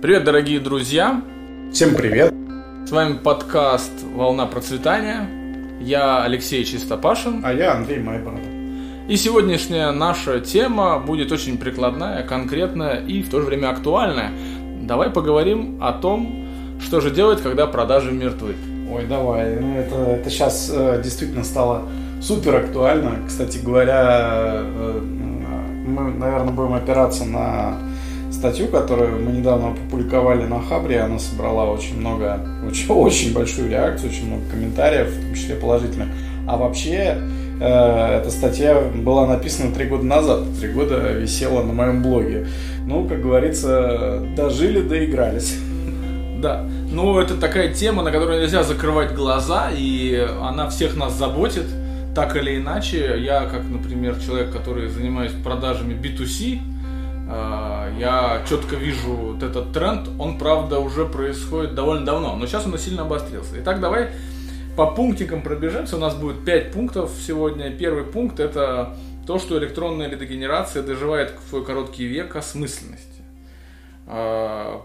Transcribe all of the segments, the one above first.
Привет, дорогие друзья! Всем привет! С вами подкаст «Волна процветания». Я Алексей Чистопашин. А я Андрей Майбород. И сегодняшняя наша тема будет очень прикладная, конкретная и в то же время актуальная. Давай поговорим о том, что же делать, когда продажи мертвы. Ой, давай. Ну, это, это сейчас э, действительно стало супер актуально. Кстати говоря, э, мы, наверное, будем опираться на статью, которую мы недавно опубликовали на Хабре. Она собрала очень много, очень, очень большую реакцию, очень много комментариев, в том числе положительных. А вообще, э, эта статья была написана три года назад. Три года висела на моем блоге. Ну, как говорится, дожили, доигрались. Да. Ну, это такая тема, на которую нельзя закрывать глаза, и она всех нас заботит, так или иначе. Я, как, например, человек, который занимаюсь продажами B2C, э, я четко вижу вот этот тренд. Он, правда, уже происходит довольно давно, но сейчас он сильно обострился. Итак, давай по пунктикам пробежимся. У нас будет 5 пунктов сегодня. Первый пункт это то, что электронная лидогенерация доживает в свой короткий век осмысленности. Э,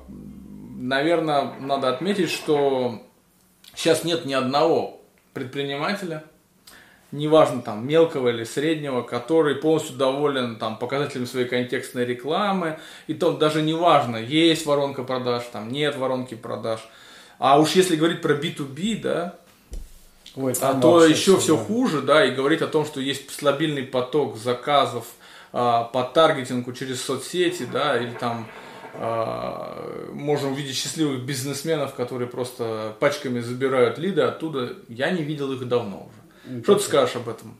наверное, надо отметить, что сейчас нет ни одного предпринимателя, неважно там мелкого или среднего, который полностью доволен там показателями своей контекстной рекламы, и то даже неважно, есть воронка продаж, там нет воронки продаж. А уж если говорить про B2B, да, Ой, а то еще все да. хуже, да, и говорить о том, что есть стабильный поток заказов а, по таргетингу через соцсети, да, или там а, можем увидеть счастливых бизнесменов, которые просто пачками забирают лиды оттуда. Я не видел их давно уже. Что ты скажешь об этом?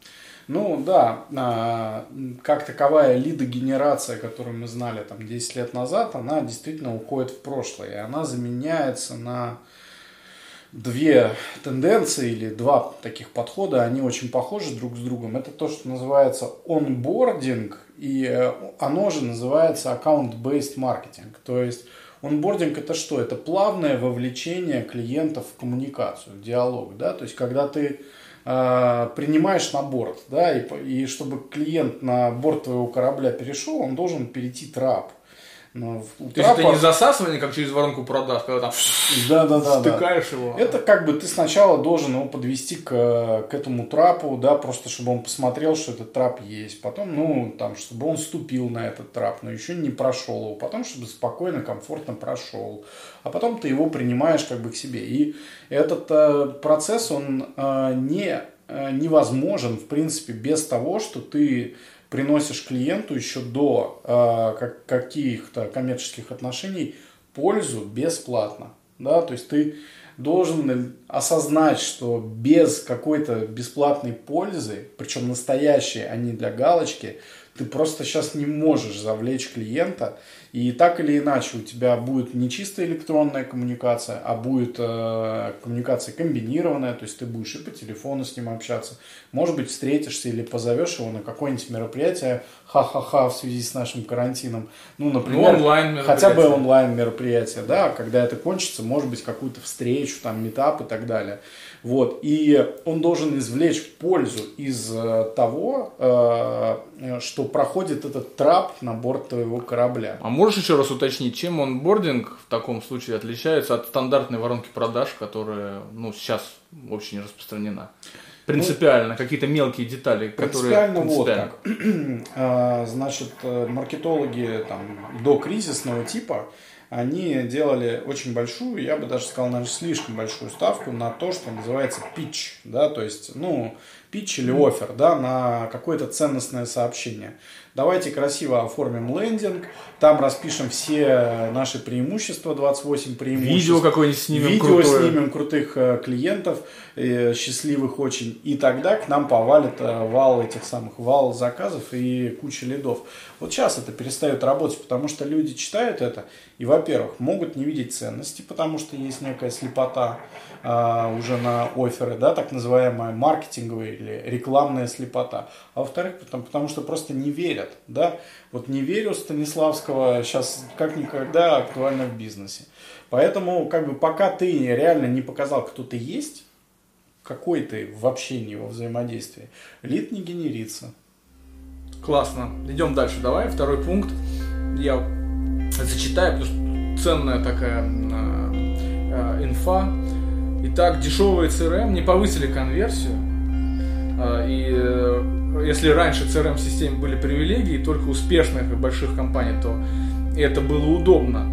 Ну да, а, как таковая лидогенерация, которую мы знали там 10 лет назад, она действительно уходит в прошлое. И она заменяется на две тенденции или два таких подхода, они очень похожи друг с другом. Это то, что называется онбординг, и э, оно же называется аккаунт-based маркетинг. То есть онбординг это что? Это плавное вовлечение клиентов в коммуникацию, в диалог. Да? То есть когда ты э, принимаешь на борт, да, и, и чтобы клиент на борт твоего корабля перешел, он должен перейти трап. Но у То трапа... есть это не засасывание, как через воронку продаж, когда там да, да, да, стыкаешь да. его. Это как бы ты сначала должен его подвести к, к этому трапу, да, просто чтобы он посмотрел, что этот трап есть. Потом, ну, там, чтобы он ступил на этот трап, но еще не прошел его. Потом, чтобы спокойно, комфортно прошел. А потом ты его принимаешь как бы к себе. И этот э, процесс, он э, не, э, невозможен, в принципе, без того, что ты приносишь клиенту еще до э, как, каких-то коммерческих отношений пользу бесплатно. Да? То есть ты должен осознать, что без какой-то бесплатной пользы, причем настоящей, а не для галочки, ты просто сейчас не можешь завлечь клиента, и так или иначе у тебя будет не чисто электронная коммуникация, а будет э, коммуникация комбинированная, то есть ты будешь и по телефону с ним общаться, может быть встретишься или позовешь его на какое-нибудь мероприятие, ха-ха-ха, в связи с нашим карантином, ну, например, ну, онлайн хотя бы онлайн мероприятие, да, когда это кончится, может быть какую-то встречу, там, метап и так далее. Вот. И он должен извлечь пользу из э, того, э, что проходит этот трап на борт твоего корабля. А можешь еще раз уточнить, чем онбординг в таком случае отличается от стандартной воронки продаж, которая ну, сейчас очень распространена? Принципиально, ну, какие-то мелкие детали, принципиально которые принципиально вот как. А, значит, э, маркетологи там, до кризисного типа они делали очень большую, я бы даже сказал, наверное, слишком большую ставку на то, что называется pitch, да, то есть, ну, pitch или офер, да, на какое-то ценностное сообщение. Давайте красиво оформим лендинг, там распишем все наши преимущества, 28 преимуществ. Видео какое-нибудь снимем Видео крутое. снимем крутых э, клиентов, э, счастливых очень. И тогда к нам повалит э, вал этих самых, вал заказов и куча лидов. Вот сейчас это перестает работать, потому что люди читают это и, во-первых, могут не видеть ценности, потому что есть некая слепота уже на оферы, да, так называемая маркетинговая или рекламная слепота. А во-вторых, потому, потому что просто не верят, да. Вот не верю Станиславского сейчас как никогда актуально в бизнесе. Поэтому, как бы, пока ты реально не показал, кто ты есть, какой ты в общении, во взаимодействии, лид не генерится. Классно. Идем дальше. Давай, второй пункт. Я зачитаю, потому что ценная такая инфа. Итак, дешевые CRM не повысили конверсию. И э, если раньше CRM-системе были привилегии только успешных и больших компаний, то это было удобно.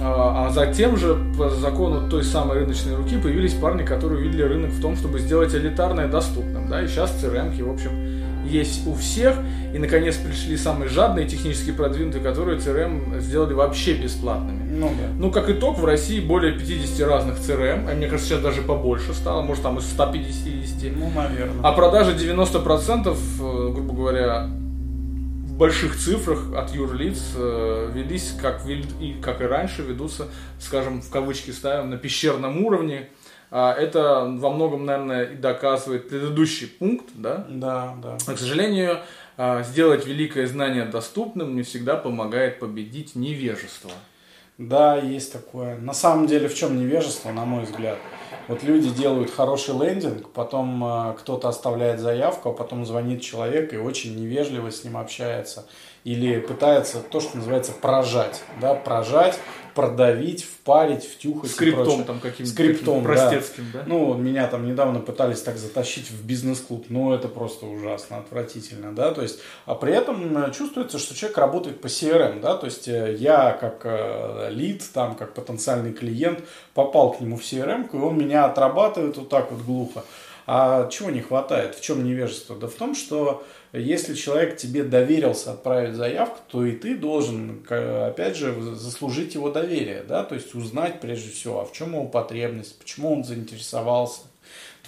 А, а затем же, по закону той самой рыночной руки, появились парни, которые увидели рынок в том, чтобы сделать элитарное доступным. Да? И сейчас CRM, в общем, есть у всех. И, наконец, пришли самые жадные, технически продвинутые, которые CRM сделали вообще бесплатными. Ну, да. ну, как итог, в России более 50 разных CRM, а мне кажется, сейчас даже побольше стало, может, там из 150. Ну, наверное. А продажи 90%, э, грубо говоря, больших цифрах от юрлиц э, велись, как, и, как и раньше, ведутся, скажем, в кавычки ставим, на пещерном уровне. А это во многом, наверное, и доказывает предыдущий пункт, да? Да, да. Но, к сожалению, а, сделать великое знание доступным не всегда помогает победить невежество. Да, есть такое. На самом деле, в чем невежество, на мой взгляд? Вот люди делают хороший лендинг, потом э, кто-то оставляет заявку, а потом звонит человек и очень невежливо с ним общается. Или пытается то, что называется прожать. Да, прожать, продавить, впарить, втюхать. Скриптом там каким-то Скриптом, простецким, да. да? Ну, меня там недавно пытались так затащить в бизнес-клуб. Ну, это просто ужасно, отвратительно, да. То есть, а при этом э, чувствуется, что человек работает по CRM, да. То есть, э, я как лид, там, как потенциальный клиент попал к нему в CRM, и он меня отрабатывает вот так вот глухо. А чего не хватает? В чем невежество? Да в том, что если человек тебе доверился отправить заявку, то и ты должен, опять же, заслужить его доверие, да, то есть узнать прежде всего, а в чем его потребность, почему он заинтересовался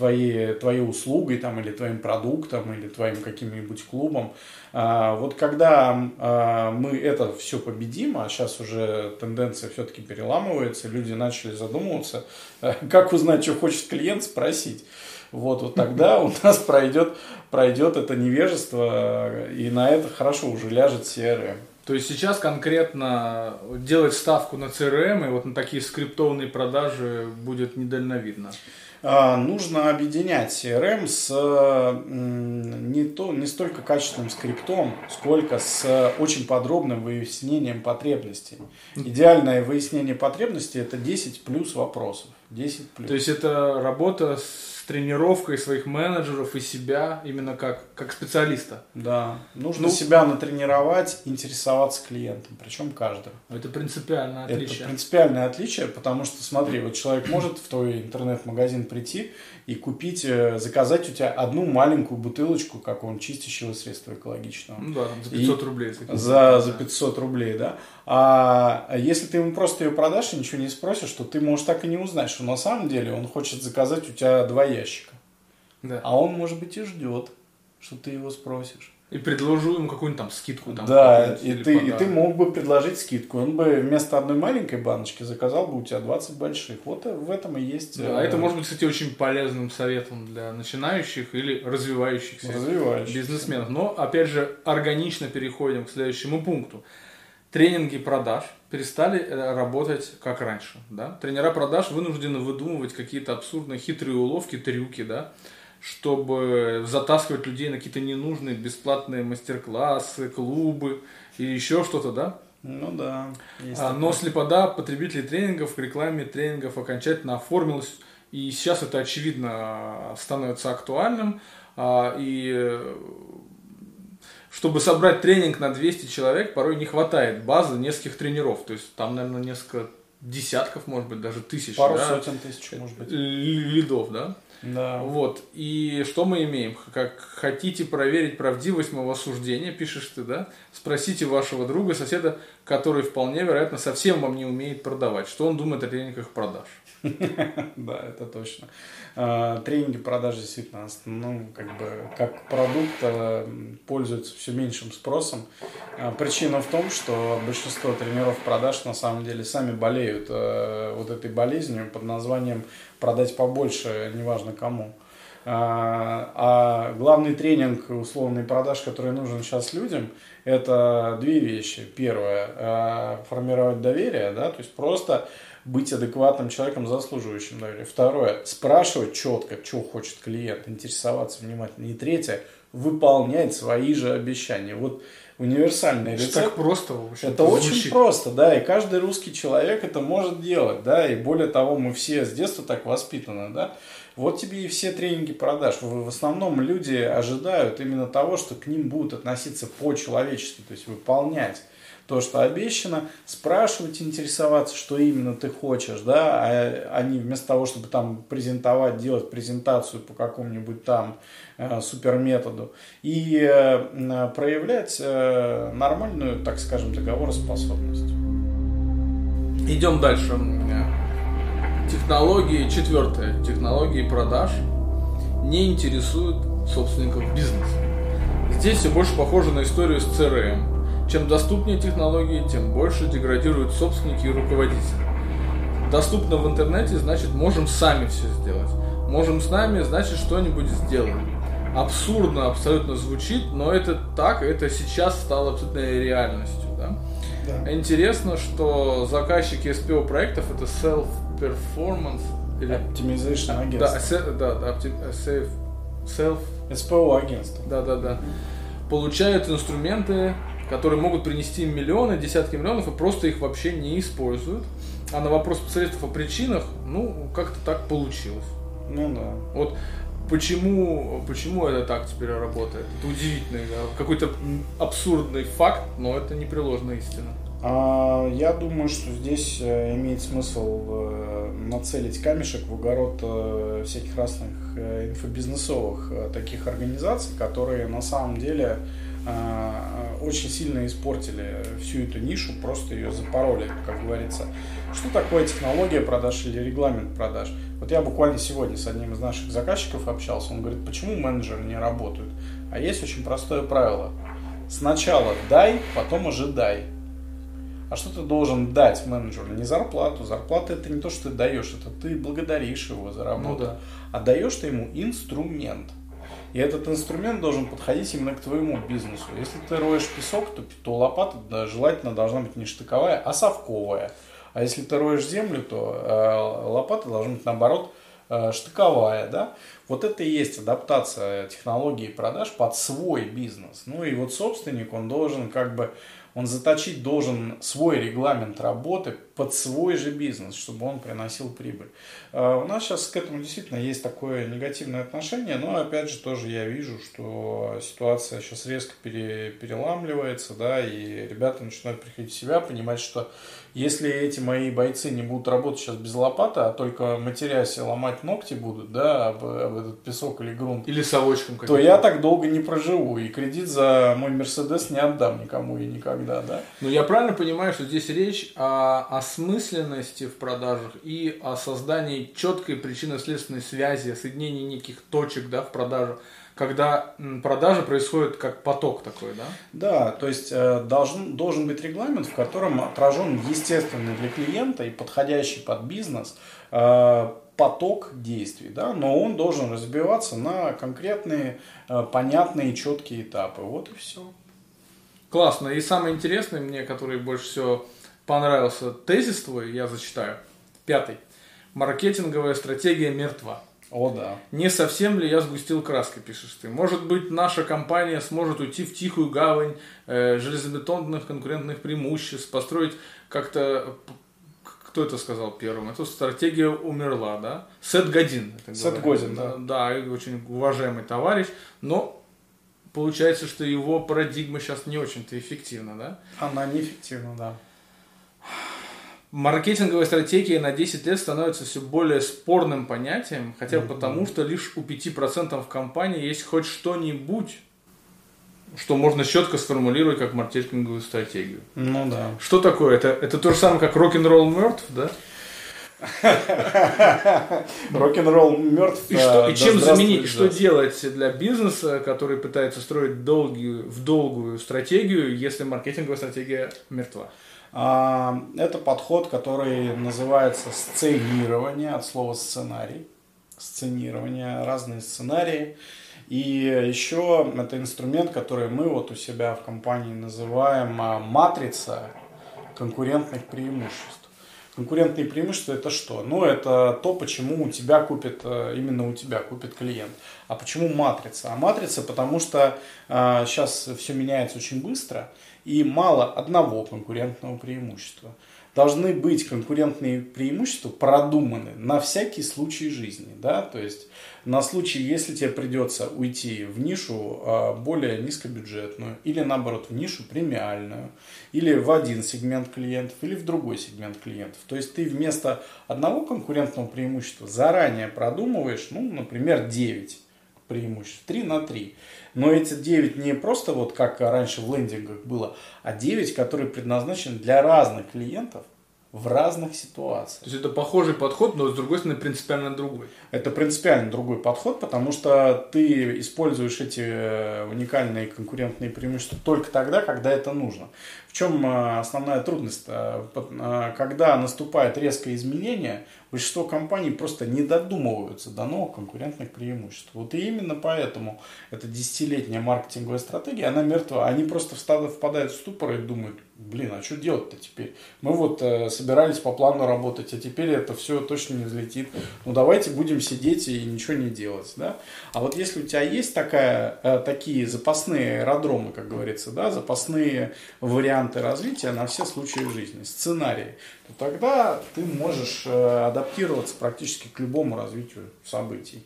твоей, твоей услугой там, или твоим продуктом, или твоим каким-нибудь клубом. А, вот когда а, мы это все победим, а сейчас уже тенденция все-таки переламывается, люди начали задумываться, как узнать, что хочет клиент, спросить. Вот, вот тогда у нас пройдет, пройдет это невежество, и на это хорошо уже ляжет CRM. То есть сейчас конкретно делать ставку на CRM и вот на такие скриптованные продажи будет недальновидно. А, нужно объединять CRM с не, то, не столько качественным скриптом, сколько с очень подробным выяснением потребностей. Идеальное выяснение потребностей – это 10 плюс вопросов. 10 плюс. То есть это работа с тренировкой своих менеджеров и себя именно как, как специалиста. Да. Нужно ну, себя натренировать, интересоваться клиентом, причем каждым. Это принципиальное отличие. Это принципиальное отличие, потому что, смотри, вот человек может в твой интернет-магазин прийти и купить, э, заказать у тебя одну маленькую бутылочку какого-нибудь чистящего средства экологичного. Ну да, за 500 и рублей. За, за 500 рублей, да. А если ты ему просто ее продашь и ничего не спросишь, то ты можешь так и не узнать, что на самом деле он хочет заказать у тебя два ящика. Да. А он, может быть, и ждет, что ты его спросишь. И предложу ему какую-нибудь там скидку. Там, да, и ты, и ты мог бы предложить скидку. Он бы вместо одной маленькой баночки заказал бы у тебя 20 больших. Вот в этом и есть. Да, э... это может быть, кстати, очень полезным советом для начинающих или развивающихся развивающихся. бизнесменов. Но, опять же, органично переходим к следующему пункту тренинги продаж перестали э, работать как раньше. Да? Тренера продаж вынуждены выдумывать какие-то абсурдные хитрые уловки, трюки, да? чтобы затаскивать людей на какие-то ненужные бесплатные мастер-классы, клубы и еще что-то, да? Ну да. А, но слепода потребителей тренингов к рекламе тренингов окончательно оформилась. И сейчас это очевидно становится актуальным. А, и э, чтобы собрать тренинг на 200 человек, порой не хватает базы нескольких тренеров. То есть там, наверное, несколько десятков, может быть, даже тысяч. Пару да? сотен тысяч, может быть. Лидов, да? Да. Вот. И что мы имеем? Как хотите проверить правдивость моего суждения, пишешь ты, да? Спросите вашего друга, соседа, который вполне вероятно совсем вам не умеет продавать. Что он думает о тренингах продаж? Да, это точно. А, тренинги продажи действительно, ну, как бы, как продукт а, пользуются все меньшим спросом. А, причина в том, что большинство тренеров продаж на самом деле сами болеют вот этой болезнью под названием продать побольше, неважно кому. А главный тренинг условный продаж, который нужен сейчас людям, это две вещи. Первое, формировать доверие, да, то есть просто быть адекватным человеком, заслуживающим доверия. Второе, спрашивать четко, что хочет клиент, интересоваться внимательно. И третье, выполнять свои же обещания. Вот универсальный рецепт. Так просто, в общем Это звучит. очень просто, да, и каждый русский человек это может делать, да, и более того, мы все с детства так воспитаны, да. Вот тебе и все тренинги продаж. В основном люди ожидают именно того, что к ним будут относиться по-человечески, то есть выполнять то, что обещано, спрашивать, интересоваться, что именно ты хочешь, да, а, а не вместо того, чтобы там презентовать, делать презентацию по какому-нибудь там э, суперметоду и э, проявлять э, нормальную, так скажем, договороспособность. Идем дальше. Технологии, четвертое, технологии продаж не интересуют собственников бизнеса. Здесь все больше похоже на историю с CRM чем доступнее технологии, тем больше деградируют собственники и руководители. Доступно в интернете, значит можем сами все сделать. Можем с нами, значит что-нибудь сделаем. Абсурдно абсолютно звучит, но это так, это сейчас стало абсолютной реальностью. Да? Да. Интересно, что заказчики SPO проектов это self-performance или... Optimization агентство. Да, да, да, self, self... SPO агентство. Да, да, да. Получают инструменты которые могут принести миллионы, десятки миллионов и просто их вообще не используют. А на вопрос специалистов о причинах, ну, как-то так получилось. Ну да. Вот почему, почему это так теперь работает? Это удивительный, какой-то абсурдный факт, но это непреложная истина. А, я думаю, что здесь э, имеет смысл э, нацелить камешек в огород э, всяких разных инфобизнесовых таких организаций, которые на самом деле очень сильно испортили всю эту нишу, просто ее запороли, как говорится. Что такое технология продаж или регламент продаж? Вот я буквально сегодня с одним из наших заказчиков общался, он говорит, почему менеджеры не работают? А есть очень простое правило. Сначала дай, потом ожидай. А что ты должен дать менеджеру? Не зарплату. Зарплата это не то, что ты даешь, это ты благодаришь его за работу. Ну, да. А даешь ты ему инструмент. И этот инструмент должен подходить именно к твоему бизнесу. Если ты роешь песок, то, то лопата да, желательно должна быть не штыковая, а совковая. А если ты роешь землю, то э, лопата должна быть наоборот э, штыковая. Да? Вот это и есть адаптация технологии продаж под свой бизнес. Ну и вот собственник, он должен как бы он заточить должен свой регламент работы под свой же бизнес, чтобы он приносил прибыль. А у нас сейчас к этому действительно есть такое негативное отношение, но опять же тоже я вижу, что ситуация сейчас резко пере, переламливается, да, и ребята начинают приходить в себя, понимать, что если эти мои бойцы не будут работать сейчас без лопаты, а только матерясь и ломать ногти будут, да, об, об этот песок или грунт, или совочком, то я так долго не проживу, и кредит за мой Мерседес не отдам никому и никогда, да. Ну, я правильно понимаю, что здесь речь о осмысленности в продажах и о создании четкой причинно-следственной связи, соединении неких точек, да, в продажах когда продажа происходит как поток такой, да? Да, то есть э, должен, должен быть регламент, в котором отражен естественный для клиента и подходящий под бизнес э, поток действий, да, но он должен разбиваться на конкретные, э, понятные, четкие этапы. Вот и все. Классно. И самое интересное мне, который больше всего понравился, тезис твой, я зачитаю. Пятый. Маркетинговая стратегия мертва. О, да. Не совсем ли я сгустил краской, пишешь ты. Может быть, наша компания сможет уйти в тихую гавань э, железобетонных конкурентных преимуществ, построить как-то... Кто это сказал первым? Это стратегия умерла, да? Сет Годин. Сет Годин, да. Да, очень уважаемый товарищ, но получается, что его парадигма сейчас не очень-то эффективна, да? Она неэффективна, да маркетинговая стратегия на 10 лет становится все более спорным понятием, хотя mm-hmm. потому, что лишь у 5% в компании есть хоть что-нибудь, что можно четко сформулировать как маркетинговую стратегию. Ну да. Что такое? Это, это то же самое, как рок-н-ролл мертв, да? Рок-н-ролл мертв. И, что, и чем заменить, что делать для бизнеса, который пытается строить долгую, в долгую стратегию, если маркетинговая стратегия мертва? А, это подход, который называется сценирование, от слова сценарий. Сценирование, разные сценарии. И еще это инструмент, который мы вот у себя в компании называем а, матрица конкурентных преимуществ. Конкурентные преимущества это что? Ну, это то, почему у тебя купит, э, именно у тебя купит клиент. А почему матрица? А матрица, потому что э, сейчас все меняется очень быстро, и мало одного конкурентного преимущества должны быть конкурентные преимущества продуманы на всякий случай жизни. Да? То есть на случай, если тебе придется уйти в нишу а, более низкобюджетную, или наоборот в нишу премиальную, или в один сегмент клиентов, или в другой сегмент клиентов. То есть ты вместо одного конкурентного преимущества заранее продумываешь, ну, например, 9 преимуществ, 3 на 3. Но эти 9 не просто вот как раньше в лендингах было, а 9, которые предназначены для разных клиентов в разных ситуациях. То есть это похожий подход, но с другой стороны принципиально другой. Это принципиально другой подход, потому что ты используешь эти э, уникальные конкурентные преимущества только тогда, когда это нужно. В чем э, основная трудность? Э, когда наступает резкое изменение, большинство компаний просто не додумываются до новых конкурентных преимуществ. Вот и именно поэтому эта десятилетняя маркетинговая стратегия, она мертва. Они просто впадают в ступор и думают, блин, а что делать-то теперь? Мы вот э, собирались по плану работать, а теперь это все точно не взлетит. Ну давайте будем сидеть и ничего не делать. Да? А вот если у тебя есть такая, э, такие запасные аэродромы, как говорится, да, запасные варианты развития на все случаи жизни, сценарии, то тогда ты можешь э, адаптироваться практически к любому развитию событий.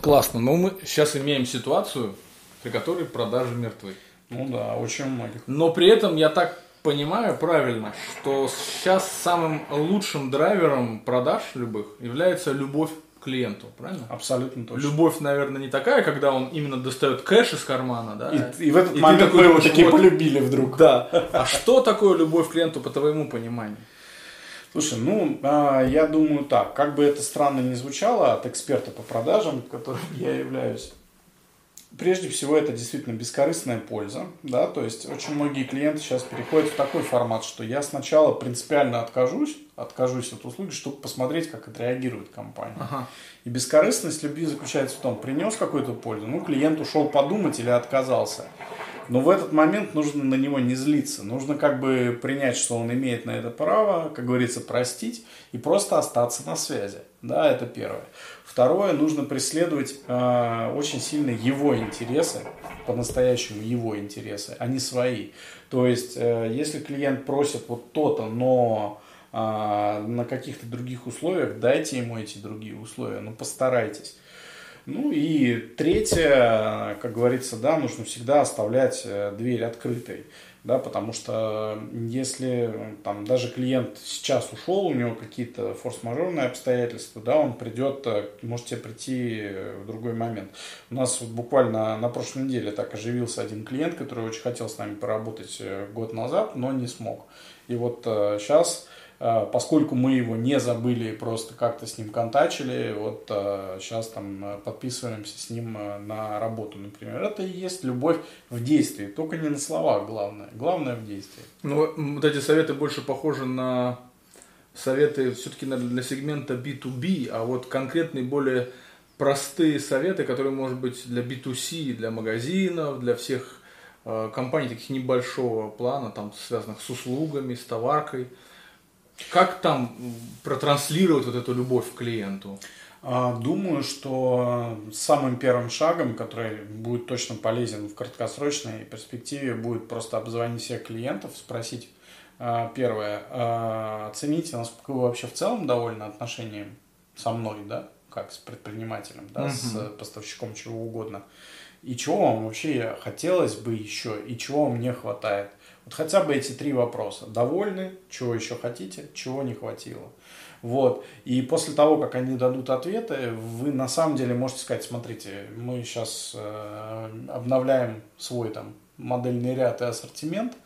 Классно. Но мы сейчас имеем ситуацию, при которой продажи мертвы. Ну да, очень многих. Но при этом я так понимаю правильно, что сейчас самым лучшим драйвером продаж любых является любовь клиенту, правильно? Абсолютно точно. Любовь, наверное, не такая, когда он именно достает кэш из кармана, да? И, и в этот и момент мы его такие вот, полюбили вдруг. Да. А что такое любовь к клиенту по твоему пониманию? Слушай, ну, а, я думаю так, как бы это странно ни звучало от эксперта по продажам, которым я являюсь, Прежде всего, это действительно бескорыстная польза, да, то есть очень многие клиенты сейчас переходят в такой формат, что я сначала принципиально откажусь, откажусь от услуги, чтобы посмотреть, как отреагирует компания. Ага. И бескорыстность любви заключается в том, принес какую-то пользу, ну, клиент ушел подумать или отказался. Но в этот момент нужно на него не злиться. Нужно как бы принять, что он имеет на это право, как говорится, простить и просто остаться на связи. Да, это первое. Второе, нужно преследовать э, очень сильно его интересы, по-настоящему его интересы, а не свои. То есть, э, если клиент просит вот то-то, но на каких-то других условиях, дайте ему эти другие условия, ну постарайтесь. Ну и третье, как говорится, да, нужно всегда оставлять э, дверь открытой, да, потому что если там даже клиент сейчас ушел, у него какие-то форс-мажорные обстоятельства, да, он придет, э, можете прийти в другой момент. У нас вот буквально на прошлой неделе так оживился один клиент, который очень хотел с нами поработать э, год назад, но не смог. И вот сейчас а, поскольку мы его не забыли, просто как-то с ним контачили, вот сейчас а, там а, подписываемся с ним на работу, например. Это и есть любовь в действии, только не на словах главное, главное в действии. Ну, вот эти советы больше похожи на советы все-таки для сегмента B2B, а вот конкретные более простые советы, которые, может быть, для B2C, для магазинов, для всех компаний таких небольшого плана, там, связанных с услугами, с товаркой – как там протранслировать вот эту любовь к клиенту? А, думаю, что самым первым шагом, который будет точно полезен в краткосрочной перспективе, будет просто обзвонить всех клиентов, спросить, а, первое, а, оцените, насколько вы вообще в целом довольны отношением со мной, да, как с предпринимателем, да, угу. с поставщиком чего угодно, и чего вам вообще хотелось бы еще, и чего вам не хватает. Вот хотя бы эти три вопроса. Довольны, чего еще хотите, чего не хватило. Вот. И после того, как они дадут ответы, вы на самом деле можете сказать, смотрите, мы сейчас э, обновляем свой там модельный ряд и ассортимент.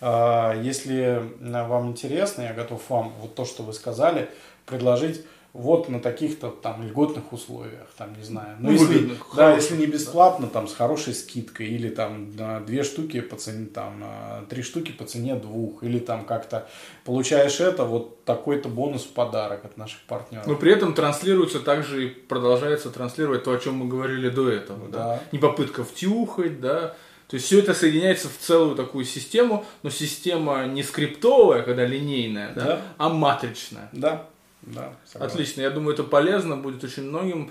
Э, если вам интересно, я готов вам вот то, что вы сказали, предложить вот на таких-то там льготных условиях, там, не знаю. Ну, ну если, выгодных, да, хороших, если не бесплатно, да. там, с хорошей скидкой, или там на две штуки по цене, там, на три штуки по цене двух, или там как-то получаешь это, вот такой-то бонус в подарок от наших партнеров. Но при этом транслируется также и продолжается транслировать то, о чем мы говорили до этого, да. да? Не попытка втюхать, да, То есть все это соединяется в целую такую систему, но система не скриптовая, когда линейная, да, Да. а матричная. Да, да. согласен. Отлично, я думаю, это полезно будет очень многим,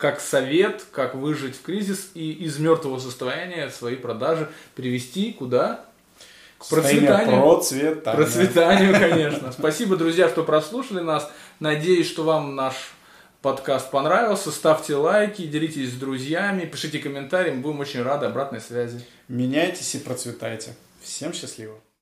как совет, как выжить в кризис и из мертвого состояния свои продажи привести куда? К процветанию. Процветания. Процветанию, конечно. Спасибо, друзья, что прослушали нас. Надеюсь, что вам наш подкаст понравился. Ставьте лайки, делитесь с друзьями, пишите комментарии. Мы будем очень рады обратной связи. Меняйтесь и процветайте. Всем счастливо.